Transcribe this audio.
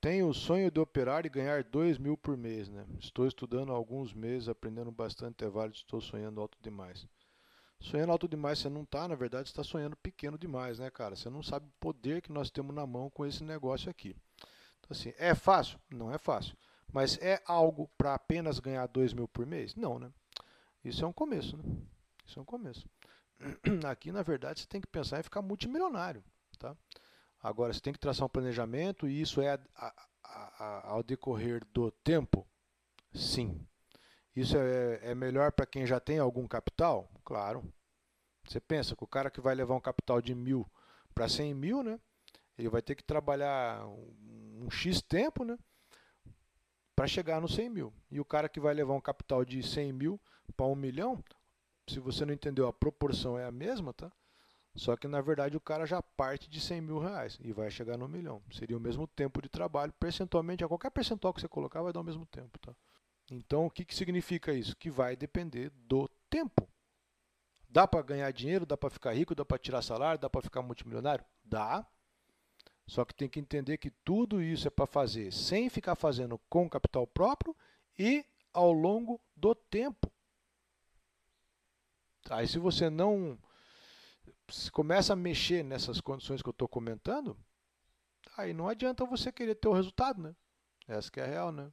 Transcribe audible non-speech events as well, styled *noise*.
Tenho o sonho de operar e ganhar 2 mil por mês, né? Estou estudando há alguns meses, aprendendo bastante, é válido, estou sonhando alto demais. Sonhando alto demais você não está, na verdade, está sonhando pequeno demais, né, cara? Você não sabe o poder que nós temos na mão com esse negócio aqui. Então, assim, é fácil? Não é fácil. Mas é algo para apenas ganhar 2 mil por mês? Não, né? Isso é um começo, né? Isso é um começo. *clears throat* Aqui, na verdade, você tem que pensar em ficar multimilionário, tá? Agora, você tem que traçar um planejamento e isso é a, a, a, ao decorrer do tempo? Sim. Isso é, é melhor para quem já tem algum capital? Claro. Você pensa que o cara que vai levar um capital de mil para 100 mil, né? Ele vai ter que trabalhar um, um X tempo, né? Para chegar no 100 mil. E o cara que vai levar um capital de 100 mil para 1 milhão, se você não entendeu, a proporção é a mesma, tá? Só que na verdade o cara já parte de 100 mil reais e vai chegar no milhão. Seria o mesmo tempo de trabalho, percentualmente, a qualquer percentual que você colocar vai dar o mesmo tempo. Tá? Então o que, que significa isso? Que vai depender do tempo. Dá para ganhar dinheiro, dá para ficar rico, dá para tirar salário, dá para ficar multimilionário? Dá. Só que tem que entender que tudo isso é para fazer sem ficar fazendo com capital próprio e ao longo do tempo. Aí se você não se começa a mexer nessas condições que eu estou comentando, aí não adianta você querer ter o resultado, né? Essa que é a real, né?